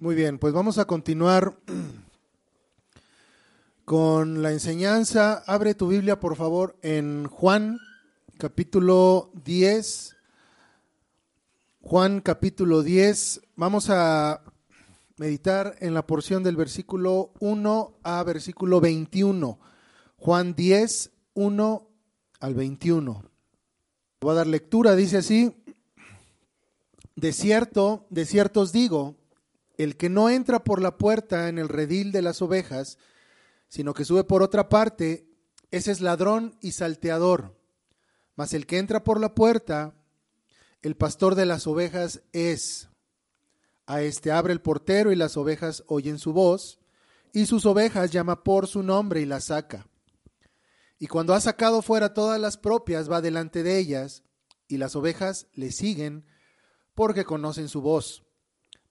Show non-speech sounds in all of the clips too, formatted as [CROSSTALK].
Muy bien, pues vamos a continuar con la enseñanza. Abre tu Biblia, por favor, en Juan capítulo 10. Juan capítulo 10. Vamos a meditar en la porción del versículo 1 a versículo 21. Juan 10, 1 al 21. Voy a dar lectura, dice así. De cierto, de cierto os digo, el que no entra por la puerta en el redil de las ovejas, sino que sube por otra parte, ese es ladrón y salteador. Mas el que entra por la puerta, el pastor de las ovejas es. A este abre el portero y las ovejas oyen su voz, y sus ovejas llama por su nombre y las saca. Y cuando ha sacado fuera todas las propias, va delante de ellas, y las ovejas le siguen porque conocen su voz.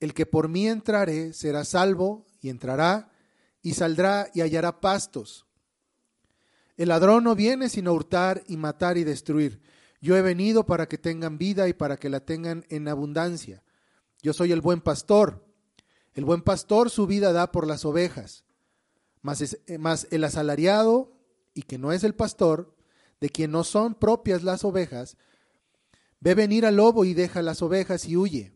El que por mí entrare será salvo y entrará y saldrá y hallará pastos. El ladrón no viene sino a hurtar y matar y destruir. Yo he venido para que tengan vida y para que la tengan en abundancia. Yo soy el buen pastor. El buen pastor su vida da por las ovejas. Mas, mas el asalariado, y que no es el pastor, de quien no son propias las ovejas, ve venir al lobo y deja las ovejas y huye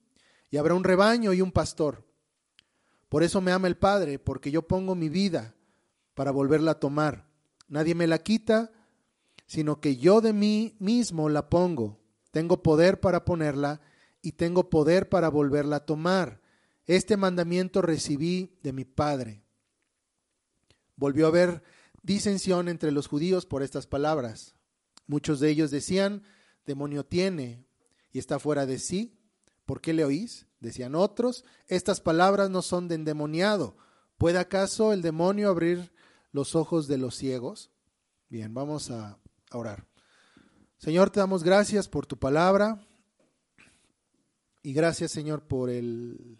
y habrá un rebaño y un pastor. Por eso me ama el Padre, porque yo pongo mi vida para volverla a tomar. Nadie me la quita, sino que yo de mí mismo la pongo. Tengo poder para ponerla y tengo poder para volverla a tomar. Este mandamiento recibí de mi Padre. Volvió a haber disensión entre los judíos por estas palabras. Muchos de ellos decían, demonio tiene y está fuera de sí. ¿Por qué le oís? Decían otros, estas palabras no son de endemoniado. ¿Puede acaso el demonio abrir los ojos de los ciegos? Bien, vamos a orar. Señor, te damos gracias por tu palabra y gracias, Señor, por el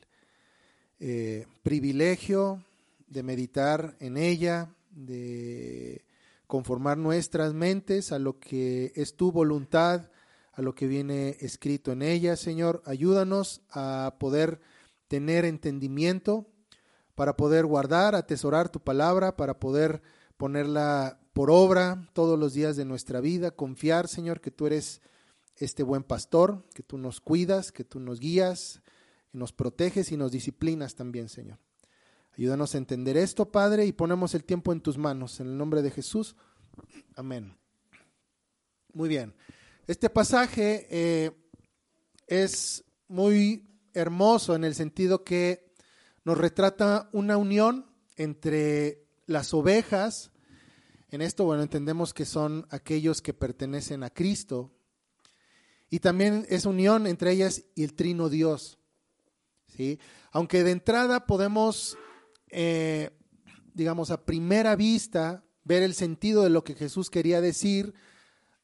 eh, privilegio de meditar en ella, de conformar nuestras mentes a lo que es tu voluntad a lo que viene escrito en ella. Señor, ayúdanos a poder tener entendimiento, para poder guardar, atesorar tu palabra, para poder ponerla por obra todos los días de nuestra vida, confiar, Señor, que tú eres este buen pastor, que tú nos cuidas, que tú nos guías, que nos proteges y nos disciplinas también, Señor. Ayúdanos a entender esto, Padre, y ponemos el tiempo en tus manos. En el nombre de Jesús. Amén. Muy bien. Este pasaje eh, es muy hermoso en el sentido que nos retrata una unión entre las ovejas, en esto, bueno, entendemos que son aquellos que pertenecen a Cristo, y también es unión entre ellas y el trino Dios. ¿sí? Aunque de entrada podemos, eh, digamos, a primera vista, ver el sentido de lo que Jesús quería decir,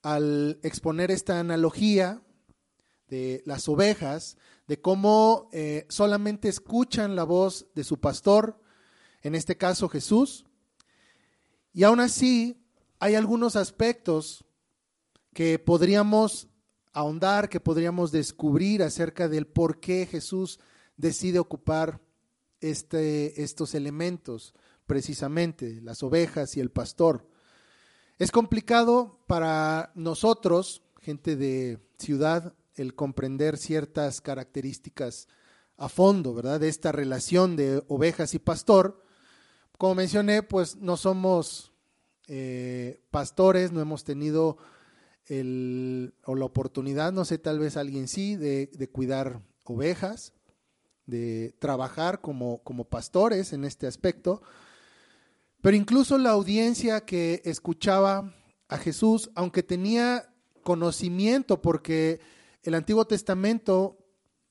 al exponer esta analogía de las ovejas, de cómo eh, solamente escuchan la voz de su pastor en este caso Jesús. Y aún así hay algunos aspectos que podríamos ahondar, que podríamos descubrir acerca del por qué Jesús decide ocupar este, estos elementos, precisamente las ovejas y el pastor. Es complicado para nosotros, gente de ciudad, el comprender ciertas características a fondo, ¿verdad? De esta relación de ovejas y pastor. Como mencioné, pues no somos eh, pastores, no hemos tenido el, o la oportunidad, no sé, tal vez alguien sí, de, de cuidar ovejas, de trabajar como, como pastores en este aspecto. Pero incluso la audiencia que escuchaba a Jesús, aunque tenía conocimiento, porque el Antiguo Testamento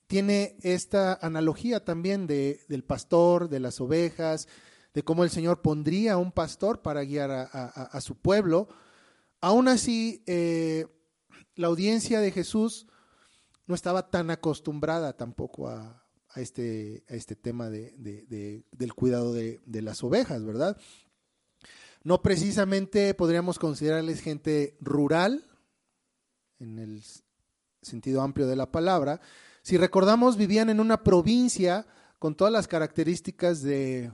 tiene esta analogía también de, del pastor, de las ovejas, de cómo el Señor pondría un pastor para guiar a, su pueblo. Aún así, eh, la audiencia de Jesús no estaba tan acostumbrada tampoco a, este, a este tema de, del cuidado de, las ovejas, ¿verdad? No precisamente podríamos considerarles gente rural, en el sentido amplio de la palabra. Si recordamos, vivían en una provincia con todas las características de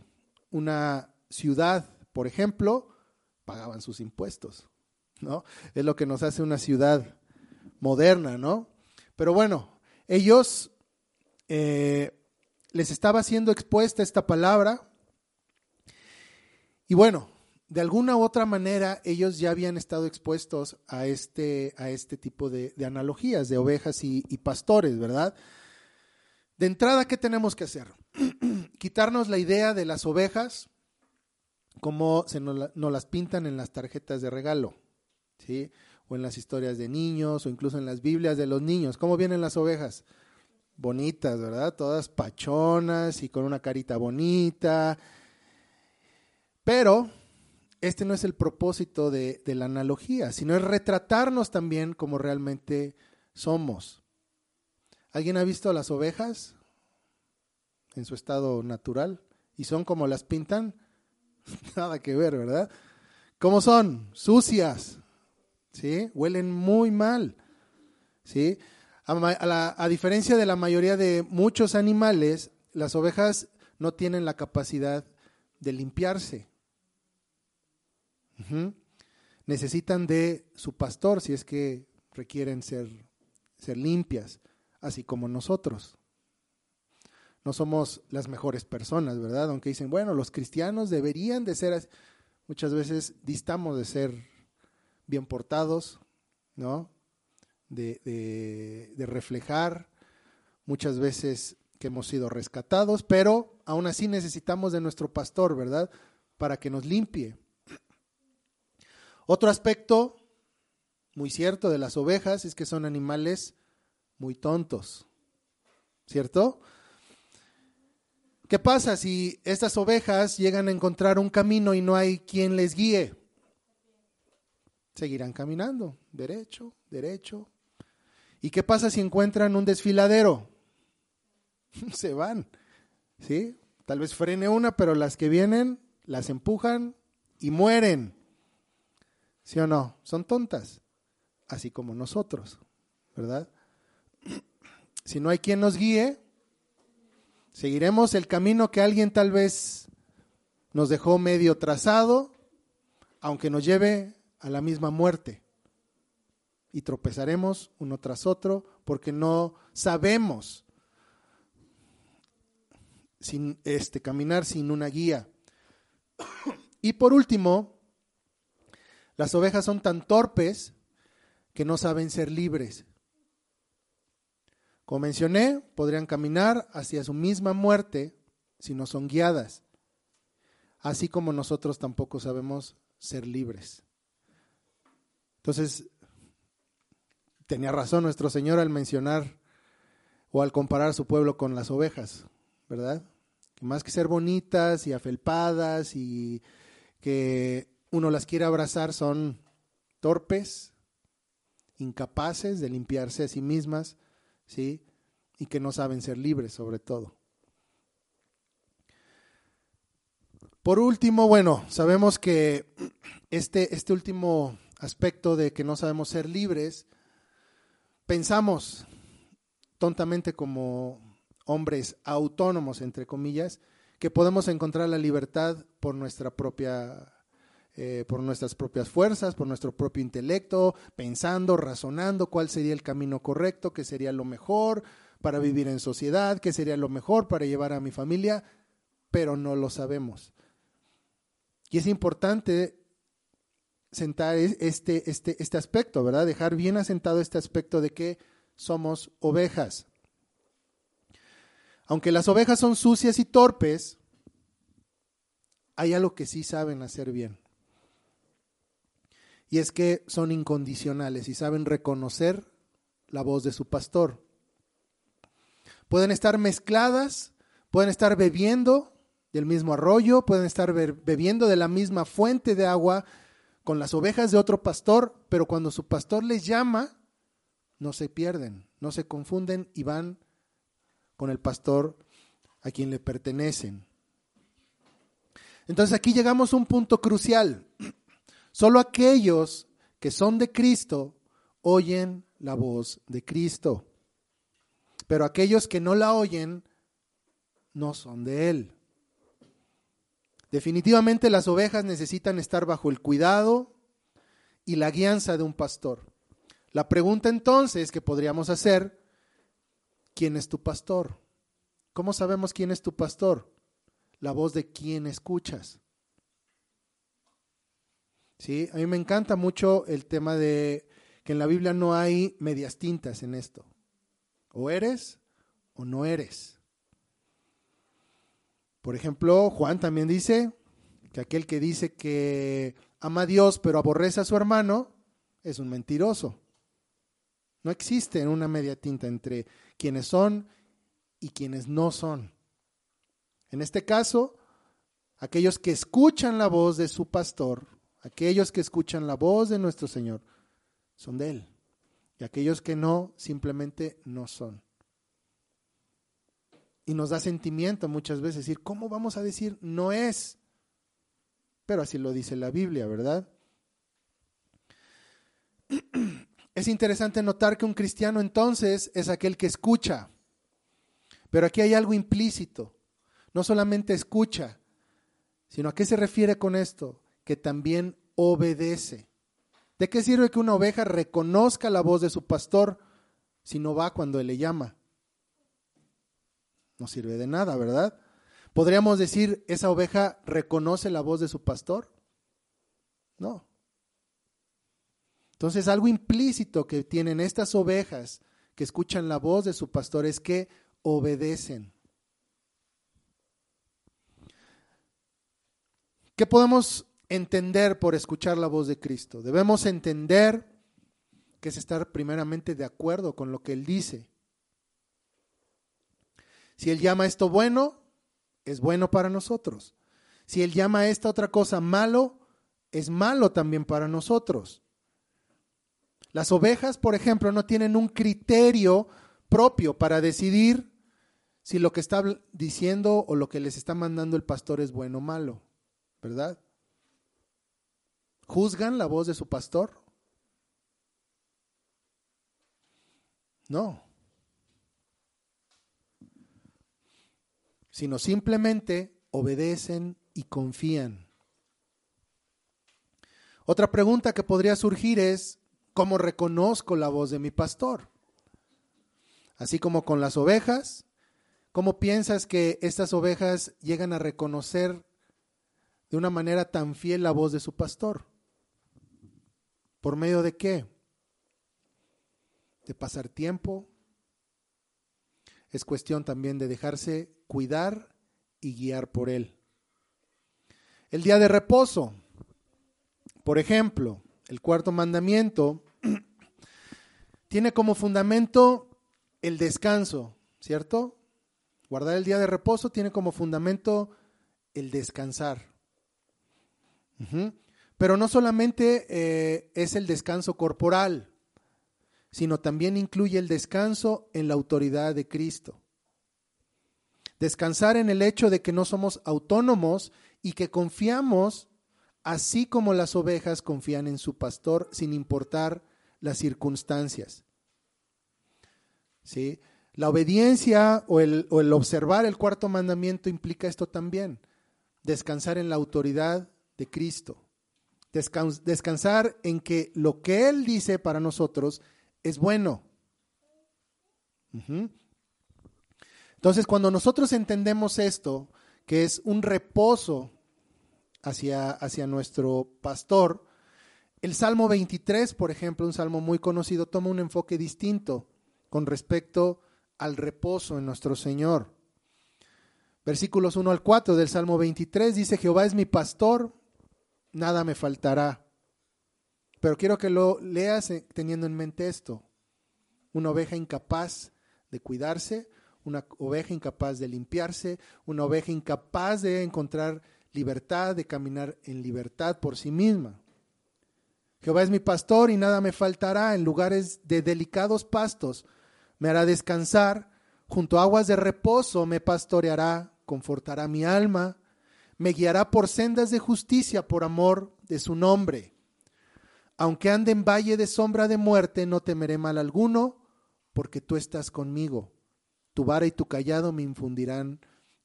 una ciudad, por ejemplo, pagaban sus impuestos, ¿no? Es lo que nos hace una ciudad moderna, ¿no? Pero bueno, ellos eh, les estaba siendo expuesta esta palabra y bueno, de alguna u otra manera ellos ya habían estado expuestos a este, a este tipo de, analogías de ovejas y, pastores, ¿verdad? De entrada, ¿qué tenemos que hacer? [CLEARS THROAT] Quitarnos la idea de las ovejas como se nos, las pintan en las tarjetas de regalo, ¿sí? O en las historias de niños, o incluso en las Biblias de los niños. ¿Cómo vienen las ovejas? Bonitas, ¿verdad? Todas pachonas y con una carita bonita. Pero este no es el propósito de, la analogía, sino es retratarnos también como realmente somos. ¿Alguien ha visto las ovejas en su estado natural? ¿Y son como las pintan? [LAUGHS] Nada que ver, ¿verdad? ¿Cómo son? Sucias, ¿sí? Huelen muy mal, ¿sí? A, a, diferencia de la mayoría de muchos animales, las ovejas no tienen la capacidad de limpiarse. Necesitan de su pastor si es que requieren ser, ser limpias, así como nosotros. No somos las mejores personas, ¿verdad? Aunque dicen, bueno, los cristianos deberían de ser, muchas veces distamos de ser bien portados, ¿no? De, de, reflejar muchas veces que hemos sido rescatados, pero aún así necesitamos de nuestro pastor, ¿verdad? Para que nos limpie. Otro aspecto muy cierto de las ovejas es que son animales muy tontos, ¿cierto? ¿Qué pasa si estas ovejas llegan a encontrar un camino y no hay quien les guíe? Seguirán caminando, derecho, derecho. ¿Y qué pasa si encuentran un desfiladero? [LAUGHS] Se van, ¿sí? Tal vez frene una, pero las que vienen las empujan y mueren. ¿Sí o no? Son tontas, así como nosotros, ¿verdad? [CLEARS THROAT] Si no hay quien nos guíe, seguiremos el camino que alguien tal vez nos dejó medio trazado, aunque nos lleve a la misma muerte. Y tropezaremos uno tras otro porque no sabemos sin este caminar sin una guía. Y por último, las ovejas son tan torpes que no saben ser libres. Como mencioné, podrían caminar hacia su misma muerte si no son guiadas, así como nosotros tampoco sabemos ser libres. Entonces, tenía razón nuestro Señor al mencionar o al comparar su pueblo con las ovejas, ¿verdad? Que más que ser bonitas y afelpadas y que uno las quiere abrazar son torpes, incapaces de limpiarse a sí mismas, ¿sí? Y que no saben ser libres sobre todo. Por último, bueno, sabemos que este, este último aspecto de que no sabemos ser libres, pensamos tontamente como hombres autónomos, entre comillas, que podemos encontrar la libertad por nuestra propia eh, por nuestras propias fuerzas, por nuestro propio intelecto, pensando, razonando cuál sería el camino correcto, qué sería lo mejor para vivir en sociedad, qué sería lo mejor para llevar a mi familia, pero no lo sabemos. Y es importante sentar este, este, este aspecto, ¿verdad? Dejar bien asentado este aspecto de que somos ovejas. Aunque las ovejas son sucias y torpes, hay algo que sí saben hacer bien. Y es que son incondicionales y saben reconocer la voz de su pastor. Pueden estar mezcladas, pueden estar bebiendo del mismo arroyo, pueden estar bebiendo de la misma fuente de agua con las ovejas de otro pastor, pero cuando su pastor les llama, no se pierden, no se confunden y van con el pastor a quien le pertenecen. Entonces aquí llegamos a un punto crucial. [CLEARS THROAT] Solo aquellos que son de Cristo oyen la voz de Cristo, pero aquellos que no la oyen no son de Él. Definitivamente las ovejas necesitan estar bajo el cuidado y la guianza de un pastor. La pregunta entonces que podríamos hacer, ¿quién es tu pastor? ¿Cómo sabemos quién es tu pastor? La voz de quién escuchas. ¿Sí? A mí me encanta mucho el tema de que en la Biblia no hay medias tintas en esto. O eres o no eres. Por ejemplo, Juan también dice que aquel que dice que ama a Dios pero aborrece a su hermano es un mentiroso. No existe una media tinta entre quienes son y quienes no son. En este caso, aquellos que escuchan la voz de su pastor, aquellos que escuchan la voz de nuestro Señor, son de Él. Y aquellos que no, simplemente no son. Y nos da sentimiento muchas veces decir, ¿cómo vamos a decir no es? Pero así lo dice la Biblia, ¿verdad? [CLEARS THROAT] Es interesante notar que un cristiano entonces es aquel que escucha. Pero aquí hay algo implícito. No solamente escucha, sino a qué se refiere con esto? Que también obedece. ¿De qué sirve que una oveja reconozca la voz de su pastor si no va cuando él le llama? No sirve de nada, ¿verdad? ¿Podríamos decir, esa oveja reconoce la voz de su pastor? No. Entonces, algo implícito que tienen estas ovejas que escuchan la voz de su pastor es que obedecen. ¿Qué podemos entender por escuchar la voz de Cristo? Debemos entender que es estar primeramente de acuerdo con lo que Él dice. Si Él llama esto bueno, es bueno para nosotros. Si Él llama esta otra cosa malo, es malo también para nosotros. Las ovejas, por ejemplo, no tienen un criterio propio para decidir si lo que está diciendo o lo que les está mandando el pastor es bueno o malo, ¿verdad? ¿Juzgan la voz de su pastor? No. Sino simplemente obedecen y confían. Otra pregunta que podría surgir es, ¿cómo reconozco la voz de mi pastor? Así como con las ovejas, ¿cómo piensas que estas ovejas llegan a reconocer de una manera tan fiel la voz de su pastor? ¿Por medio de qué? De pasar tiempo. Es cuestión también de dejarse cuidar y guiar por Él. El día de reposo, por ejemplo, el cuarto mandamiento, [CLEARS THROAT] tiene como fundamento el descanso, ¿cierto? Guardar el día de reposo tiene como fundamento el descansar. Pero no solamente eh, es el descanso corporal, sino también incluye el descanso en la autoridad de Cristo. Descansar en el hecho de que no somos autónomos y que confiamos así como las ovejas confían en su pastor sin importar las circunstancias. ¿Sí? La obediencia o el, observar el cuarto mandamiento implica esto también, descansar en la autoridad de Cristo, descansar en que lo que Él dice para nosotros es bueno. Entonces, cuando nosotros entendemos esto, que es un reposo hacia, hacia nuestro pastor, el Salmo 23, por ejemplo, un salmo muy conocido, toma un enfoque distinto con respecto al reposo en nuestro Señor. Versículos 1 al 4 del Salmo 23 dice, Jehová es mi pastor, nada me faltará. Pero quiero que lo leas eh, teniendo en mente esto. Una oveja incapaz de cuidarse, una oveja incapaz de limpiarse, una oveja incapaz de encontrar libertad, de caminar en libertad por sí misma. Jehová es mi pastor y nada me faltará en lugares de delicados pastos me hará descansar, junto a aguas de reposo me pastoreará, confortará mi alma, me guiará por sendas de justicia por amor de su nombre. Aunque ande en valle de sombra de muerte, no temeré mal alguno, porque tú estás conmigo. Tu vara y tu callado me infundirán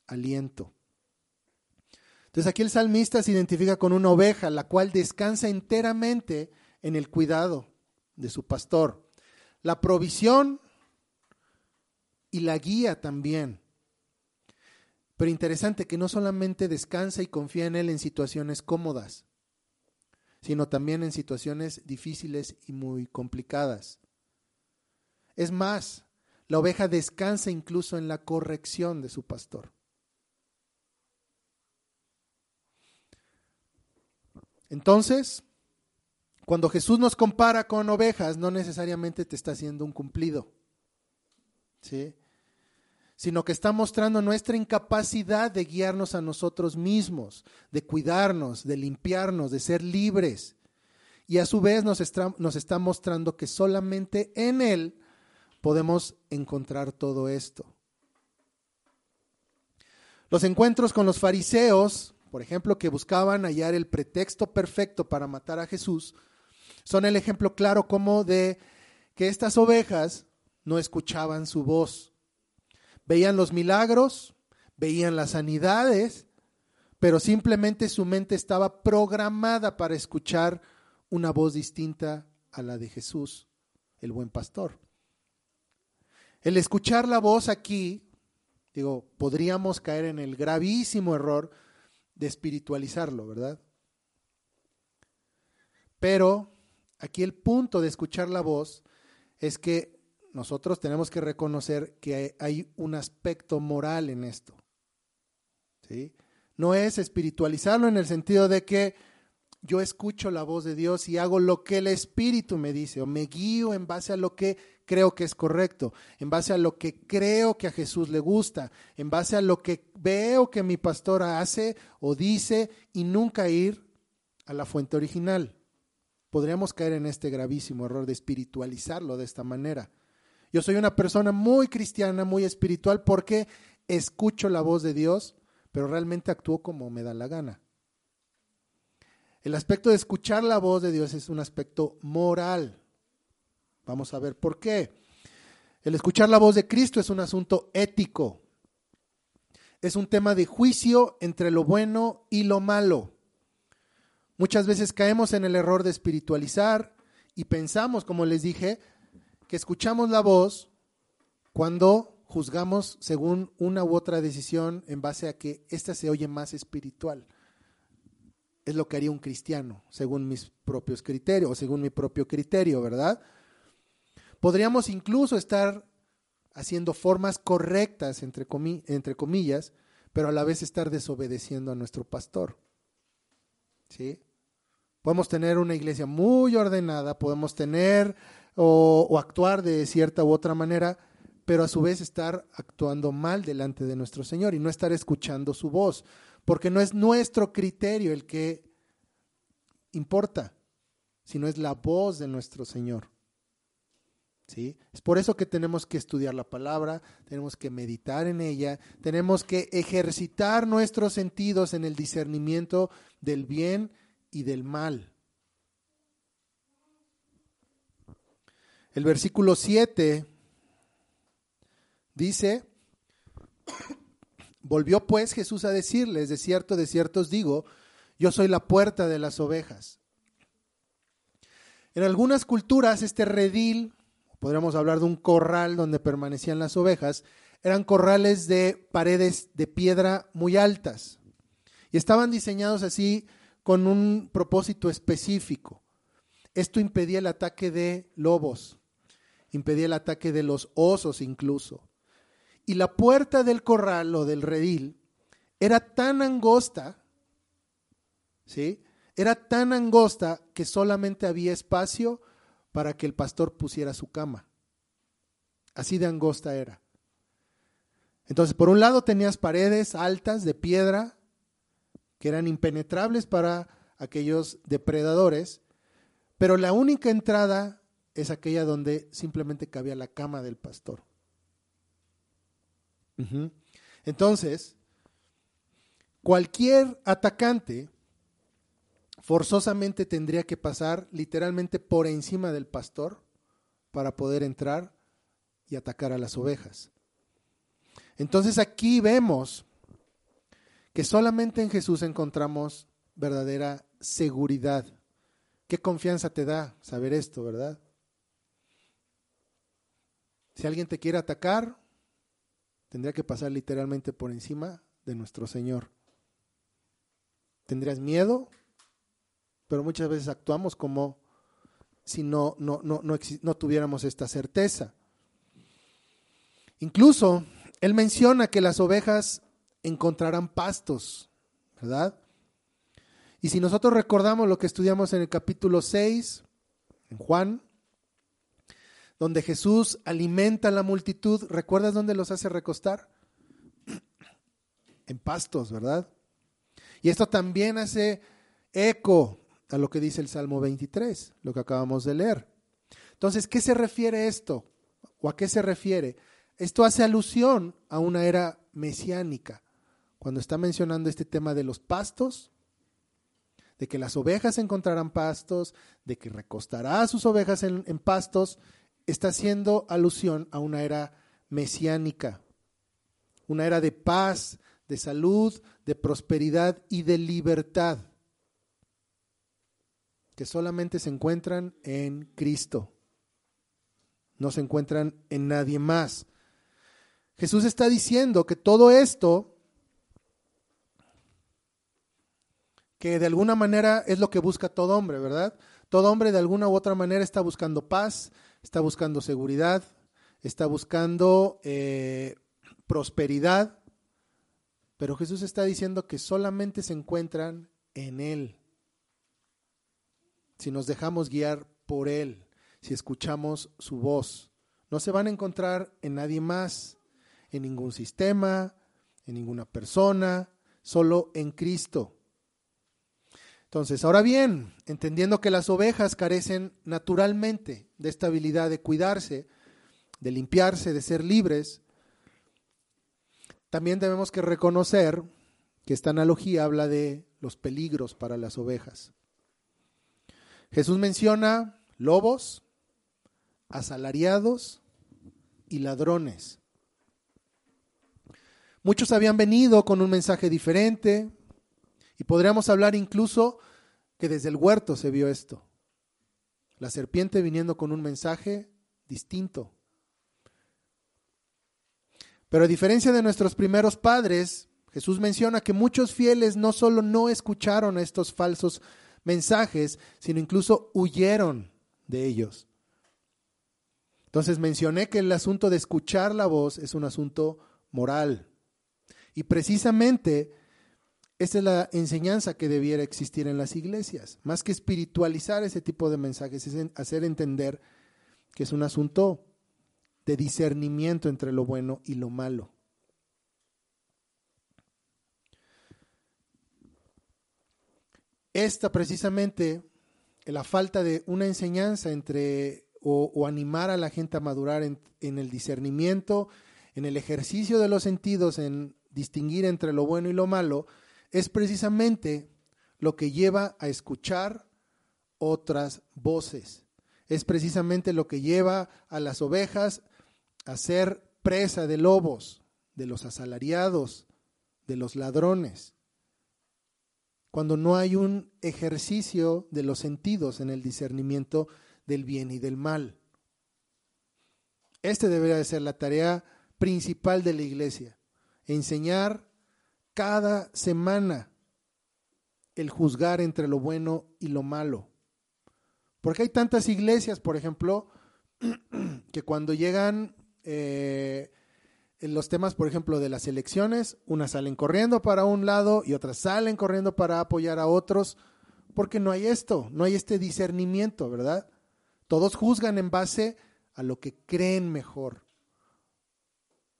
aliento. Entonces aquí el salmista se identifica con una oveja, la cual descansa enteramente en el cuidado de su pastor. La provisión y la guía también. Pero interesante que no solamente descansa y confía en Él en situaciones cómodas, sino también en situaciones difíciles y muy complicadas. Es más, la oveja descansa incluso en la corrección de su pastor. Entonces, cuando Jesús nos compara con ovejas, no necesariamente te está haciendo un cumplido. ¿sí? sino que está mostrando nuestra incapacidad de guiarnos a nosotros mismos, de cuidarnos, de limpiarnos, de ser libres. Y a su vez nos está, nos está mostrando que solamente en Él podemos encontrar todo esto. Los encuentros con los fariseos, por ejemplo, que buscaban hallar el pretexto perfecto para matar a Jesús, son el ejemplo claro como de que estas ovejas no escuchaban su voz. Veían los milagros, veían las sanidades, pero simplemente su mente estaba programada para escuchar una voz distinta a la de Jesús, el buen pastor. El escuchar la voz aquí, digo, podríamos caer en el gravísimo error de espiritualizarlo, ¿verdad? Pero aquí el punto de escuchar la voz es que nosotros tenemos que reconocer que hay un aspecto moral en esto. ¿sí? No es espiritualizarlo en el sentido de que yo escucho la voz de Dios y hago lo que el Espíritu me dice, o me guío en base a lo que creo que es correcto, en base a lo que creo que a Jesús le gusta, en base a lo que veo que mi pastor hace o dice y nunca ir a la fuente original. Podríamos caer en este gravísimo error de espiritualizarlo de esta manera. Yo soy una persona muy cristiana, muy espiritual, porque escucho la voz de Dios, pero realmente actúo como me da la gana. El aspecto de escuchar la voz de Dios es un aspecto moral. Vamos a ver por qué. El escuchar la voz de Cristo es un asunto ético. Es un tema de juicio entre lo bueno y lo malo. Muchas veces caemos en el error de espiritualizar y pensamos, como les dije, que escuchamos la voz cuando juzgamos según una u otra decisión en base a que ésta se oye más espiritual. Es lo que haría un cristiano, según mis propios criterios, o según mi propio criterio, ¿verdad? Podríamos incluso estar haciendo formas correctas, entre, comillas, pero a la vez estar desobedeciendo a nuestro pastor. ¿Sí? Podemos tener una iglesia muy ordenada, podemos tener o, actuar de cierta u otra manera, pero a su vez estar actuando mal delante de nuestro Señor y no estar escuchando su voz, porque no es nuestro criterio el que importa, sino es la voz de nuestro Señor. ¿Sí? Es por eso que tenemos que estudiar la palabra, tenemos que meditar en ella, tenemos que ejercitar nuestros sentidos en el discernimiento del bien y del mal. El versículo 7 dice, volvió pues Jesús a decirles, de cierto, de cierto os digo, yo soy la puerta de las ovejas. En algunas culturas este redil, podríamos hablar de un corral donde permanecían las ovejas, eran corrales de paredes de piedra muy altas y estaban diseñados así con un propósito específico. Esto impedía el ataque de lobos, impedía el ataque de los osos incluso. Y la puerta del corral o del redil era tan angosta, ¿sí? Era tan angosta que solamente había espacio para que el pastor pusiera su cama. Así de angosta era. Entonces, por un lado tenías paredes altas de piedra que eran impenetrables para aquellos depredadores, pero la única entrada es aquella donde simplemente cabía la cama del pastor. Entonces, cualquier atacante forzosamente tendría que pasar literalmente por encima del pastor para poder entrar y atacar a las ovejas. Entonces aquí vemos que solamente en Jesús encontramos verdadera seguridad. ¿Qué confianza te da saber esto, verdad? Si alguien te quiere atacar, tendría que pasar literalmente por encima de nuestro Señor. ¿Tendrías miedo? Pero muchas veces actuamos como si no, no, no, no, tuviéramos esta certeza. Incluso él menciona que las ovejas encontrarán pastos, ¿verdad? Y si nosotros recordamos lo que estudiamos en el capítulo 6, en Juan, donde Jesús alimenta a la multitud, ¿recuerdas dónde los hace recostar? [CLEARS THROAT] En pastos, ¿verdad? Y esto también hace eco a lo que dice el Salmo 23, lo que acabamos de leer. Entonces, ¿qué se refiere esto? ¿O a qué se refiere? Esto hace alusión a una era mesiánica, cuando está mencionando este tema de los pastos, de que las ovejas encontrarán pastos, de que recostará a sus ovejas en, en pastos, está haciendo alusión a una era mesiánica, una era de paz, de salud, de prosperidad y de libertad, que solamente se encuentran en Cristo, no se encuentran en nadie más. Jesús está diciendo que todo esto, que de alguna manera es lo que busca todo hombre, ¿verdad? Todo hombre de alguna u otra manera está buscando paz, está buscando seguridad, está buscando eh, prosperidad, pero Jesús está diciendo que solamente se encuentran en Él. Si nos dejamos guiar por Él, si escuchamos su voz, no se van a encontrar en nadie más, en ningún sistema, en ninguna persona, solo en Cristo. Entonces, ahora bien, entendiendo que las ovejas carecen naturalmente de esta habilidad de cuidarse, de limpiarse, de ser libres, también debemos que reconocer que esta analogía habla de los peligros para las ovejas. Jesús menciona lobos, asalariados y ladrones. Muchos habían venido con un mensaje diferente, y podríamos hablar incluso que desde el huerto se vio esto. La serpiente viniendo con un mensaje distinto. Pero a diferencia de nuestros primeros padres, Jesús menciona que muchos fieles no solo no escucharon estos falsos mensajes, sino incluso huyeron de ellos. Entonces mencioné que el asunto de escuchar la voz es un asunto moral. Y precisamente esa es la enseñanza que debiera existir en las iglesias. Más que espiritualizar ese tipo de mensajes, es hacer entender que es un asunto de discernimiento entre lo bueno y lo malo. Esta precisamente, la falta de una enseñanza entre o, animar a la gente a madurar en, en el discernimiento, en el ejercicio de los sentidos, en distinguir entre lo bueno y lo malo, es precisamente lo que lleva a escuchar otras voces. Es precisamente lo que lleva a las ovejas a ser presa de lobos, de los asalariados, de los ladrones. Cuando no hay un ejercicio de los sentidos en el discernimiento del bien y del mal. Este debería de ser la tarea principal de la iglesia, enseñar cada semana el juzgar entre lo bueno y lo malo. Porque hay tantas iglesias, por ejemplo, [CLEARS THROAT] que cuando llegan eh, los temas, por ejemplo, de las elecciones, unas salen corriendo para un lado y otras salen corriendo para apoyar a otros, porque no hay esto, no hay este discernimiento, ¿verdad? Todos juzgan en base a lo que creen mejor.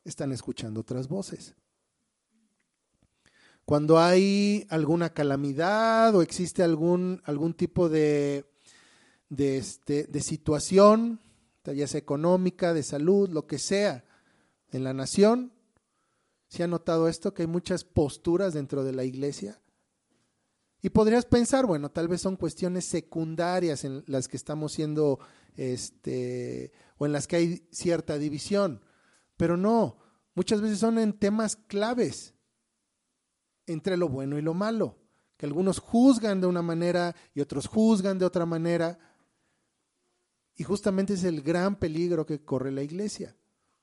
Están escuchando otras voces. Cuando hay alguna calamidad o existe algún, algún tipo de, de, este, de situación, ya sea económica, de salud, lo que sea, en la nación, ¿se ha notado esto? Que hay muchas posturas dentro de la iglesia. Y podrías pensar, bueno, tal vez son cuestiones secundarias en las que estamos siendo, este, o en las que hay cierta división, pero no, muchas veces son en temas claves entre lo bueno y lo malo, que algunos juzgan de una manera y otros juzgan de otra manera. Y justamente es el gran peligro que corre la iglesia,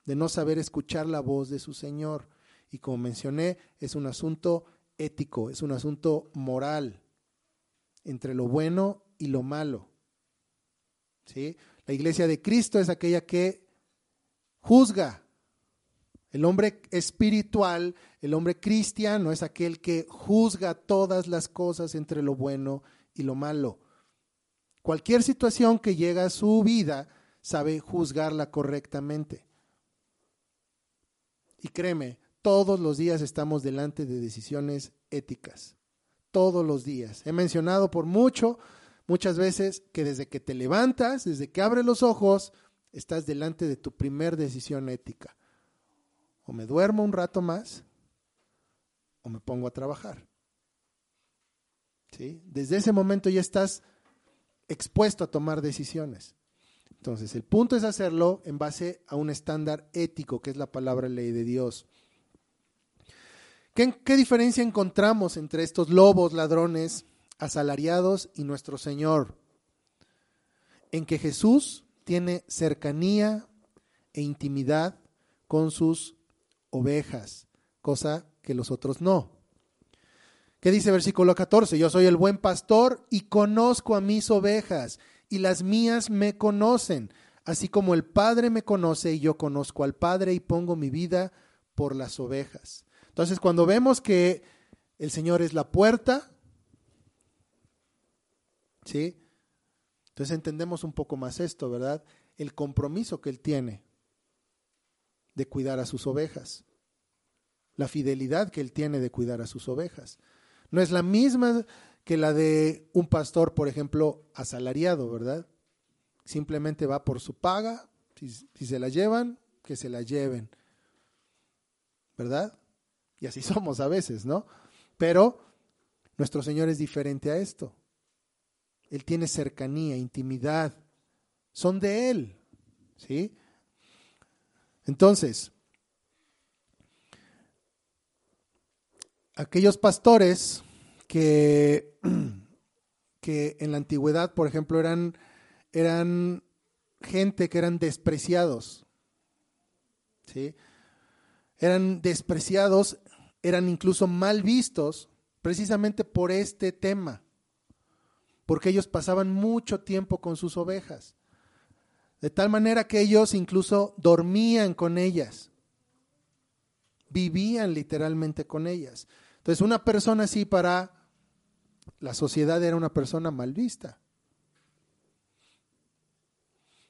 de no saber escuchar la voz de su Señor. Y como mencioné, es un asunto ético, es un asunto moral, entre lo bueno y lo malo. ¿Sí? La iglesia de Cristo es aquella que juzga el hombre espiritual, el hombre cristiano es aquel que juzga todas las cosas entre lo bueno y lo malo. Cualquier situación que llega a su vida sabe juzgarla correctamente. Y créeme, todos los días estamos delante de decisiones éticas. Todos los días. He mencionado por mucho, muchas veces, que desde que te levantas, desde que abres los ojos, estás delante de tu primer decisión ética o me duermo un rato más o me pongo a trabajar. ¿Sí? Desde ese momento ya estás expuesto a tomar decisiones. Entonces, el punto es hacerlo en base a un estándar ético, que es la palabra ley de Dios. ¿Qué, ¿Qué, diferencia encontramos entre estos lobos, ladrones, asalariados y nuestro Señor? En que Jesús tiene cercanía e intimidad con sus ovejas, cosa que los otros no. ¿Qué dice versículo 14? Yo soy el buen pastor y conozco a mis ovejas y las mías me conocen, así como el Padre me conoce y yo conozco al Padre y pongo mi vida por las ovejas. Entonces, cuando vemos que el Señor es la puerta, ¿sí? Entonces entendemos un poco más esto, ¿verdad? El compromiso que Él tiene de cuidar a sus ovejas, la fidelidad que él tiene de cuidar a sus ovejas. No es la misma que la de un pastor, por ejemplo, asalariado, ¿verdad? Simplemente va por su paga, si, se la llevan, que se la lleven, ¿verdad? Y así [LAUGHS] somos a veces, ¿no? Pero nuestro Señor es diferente a esto. Él tiene cercanía, intimidad, son de Él, ¿sí? Entonces, aquellos pastores que, [CLEARS THROAT] que en la antigüedad, por ejemplo, eran, eran gente que eran despreciados, ¿sí? eran despreciados, eran incluso mal vistos precisamente por este tema, porque ellos pasaban mucho tiempo con sus ovejas. De tal manera que ellos incluso dormían con ellas, vivían literalmente con ellas. Entonces una persona así para la sociedad era una persona mal vista.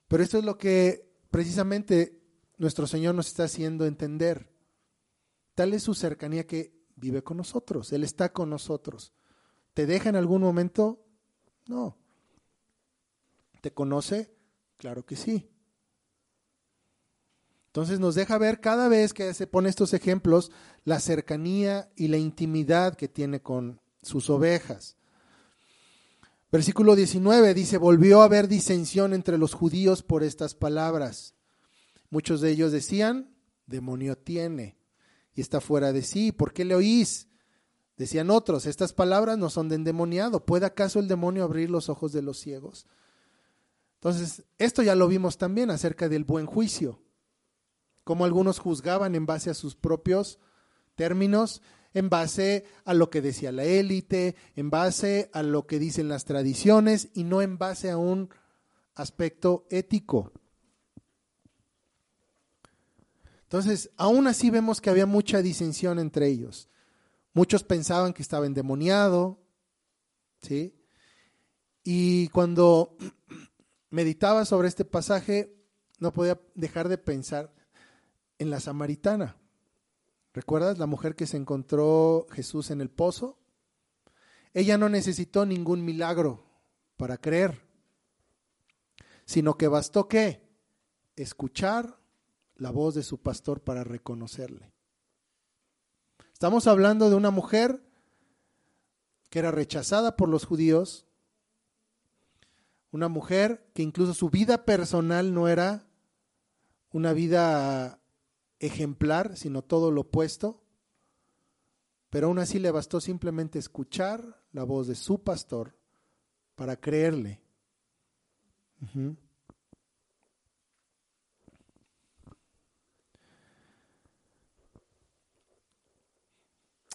Pero esto es lo que precisamente nuestro Señor nos está haciendo entender. Tal es su cercanía que vive con nosotros, Él está con nosotros. ¿Te deja en algún momento? No. ¿Te conoce? Claro que sí. Entonces nos deja ver cada vez que se pone estos ejemplos la cercanía y la intimidad que tiene con sus ovejas. Versículo 19 dice, volvió a haber disensión entre los judíos por estas palabras. Muchos de ellos decían, demonio tiene y está fuera de sí. ¿Por qué le oís? Decían otros, estas palabras no son de endemoniado. ¿Puede acaso el demonio abrir los ojos de los ciegos? Entonces, esto ya lo vimos también acerca del buen juicio como algunos juzgaban en base a sus propios términos, en base a lo que decía la élite, en base a lo que dicen las tradiciones y no en base a un aspecto ético. Entonces, aún así vemos que había mucha disensión entre ellos. Muchos pensaban que estaba endemoniado, ¿sí? Y cuando [CLEARS THROAT] meditaba sobre este pasaje, no podía dejar de pensar en la samaritana. ¿Recuerdas la mujer que se encontró Jesús en el pozo? Ella no necesitó ningún milagro para creer, sino que bastó que escuchar la voz de su pastor para reconocerle. Estamos hablando de una mujer que era rechazada por los judíos, una mujer que incluso su vida personal no era una vida ejemplar, sino todo lo opuesto. Pero aún así le bastó simplemente escuchar la voz de su pastor para creerle.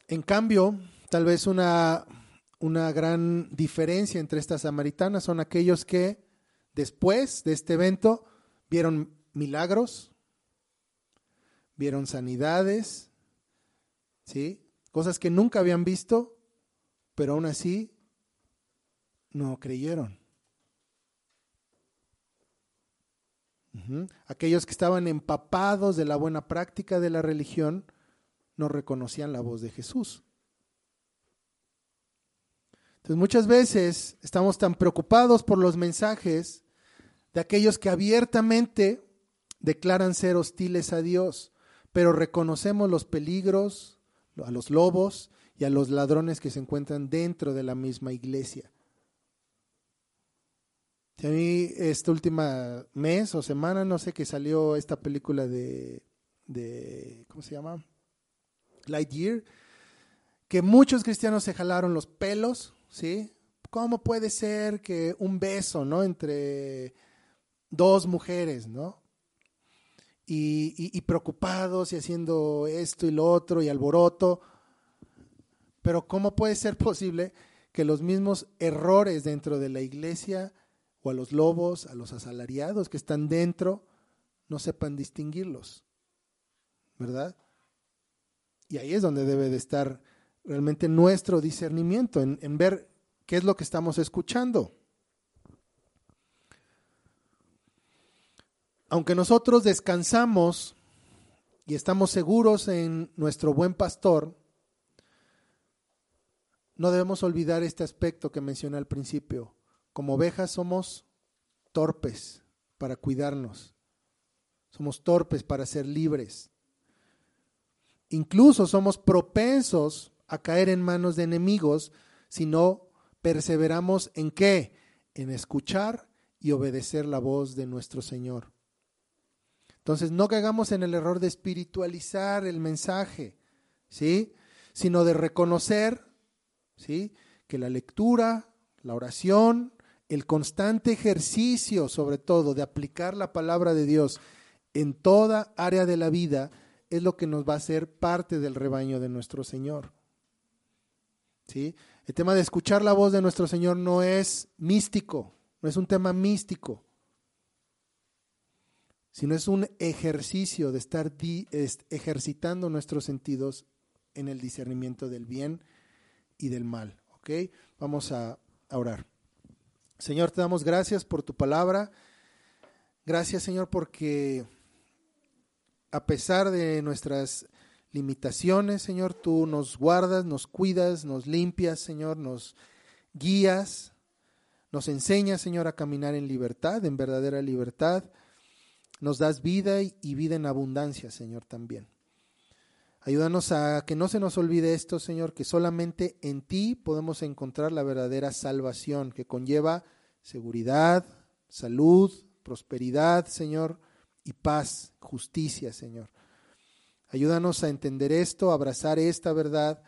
En cambio, tal vez una, una gran diferencia entre estas samaritanas son aquellos que después de este evento vieron milagros, vieron sanidades, ¿sí? Cosas que nunca habían visto, pero aún así no creyeron. Aquellos que estaban empapados de la buena práctica de la religión no reconocían la voz de Jesús. Entonces muchas veces estamos tan preocupados por los mensajes de aquellos que abiertamente declaran ser hostiles a Dios pero reconocemos los peligros, a los lobos y a los ladrones que se encuentran dentro de la misma iglesia. A mí esta última mes o semana, no sé, que salió esta película de, de ¿cómo se llama? Lightyear, que muchos cristianos se jalaron los pelos, ¿sí? ¿Cómo puede ser que un beso, ¿no? Entre dos mujeres, ¿no? Y, preocupados y haciendo esto y lo otro y alboroto. Pero ¿cómo puede ser posible que los mismos errores dentro de la iglesia o a los lobos, a los asalariados que están dentro, no sepan distinguirlos? ¿Verdad? Y ahí es donde debe de estar realmente nuestro discernimiento, en, en ver qué es lo que estamos escuchando. Aunque nosotros descansamos y estamos seguros en nuestro buen pastor, no debemos olvidar este aspecto que mencioné al principio. Como ovejas somos torpes para cuidarnos. Somos torpes para ser libres. Incluso somos propensos a caer en manos de enemigos si no perseveramos en qué? En escuchar y obedecer la voz de nuestro Señor. Entonces, no caigamos en el error de espiritualizar el mensaje, ¿sí? Sino de reconocer, ¿sí? Que la lectura, la oración, el constante ejercicio, sobre todo, de aplicar la palabra de Dios en toda área de la vida, es lo que nos va a hacer parte del rebaño de nuestro Señor. ¿Sí? El tema de escuchar la voz de nuestro Señor no es místico, no es un tema místico sino es un ejercicio de estar ejercitando nuestros sentidos en el discernimiento del bien y del mal. ¿Ok? Vamos a, a orar. Señor, te damos gracias por tu palabra. Gracias, Señor, porque a pesar de nuestras limitaciones, Señor, tú nos guardas, nos cuidas, nos limpias, Señor, nos guías Nos enseñas, Señor, a caminar en libertad, en verdadera libertad. Nos das vida y vida en abundancia, Señor, también. Ayúdanos a que no se nos olvide esto, Señor, que solamente en ti podemos encontrar la verdadera salvación que conlleva seguridad, salud, prosperidad, Señor, y paz, justicia, Señor. Ayúdanos a entender esto, a abrazar esta verdad,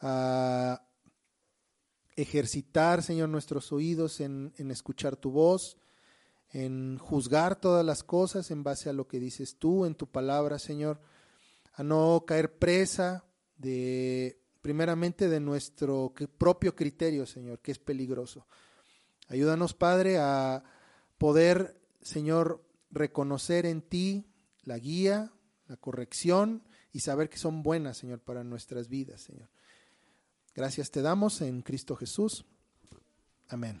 a ejercitar, Señor, nuestros oídos en, en, escuchar tu voz, en juzgar todas las cosas en base a lo que dices tú en tu palabra, Señor, a no caer presa de, primeramente, de nuestro propio criterio, Señor, que es peligroso. Ayúdanos, Padre, a poder, Señor, reconocer en ti la guía, la corrección y saber que son buenas, Señor, para nuestras vidas, Señor. Gracias te damos en Cristo Jesús. Amén.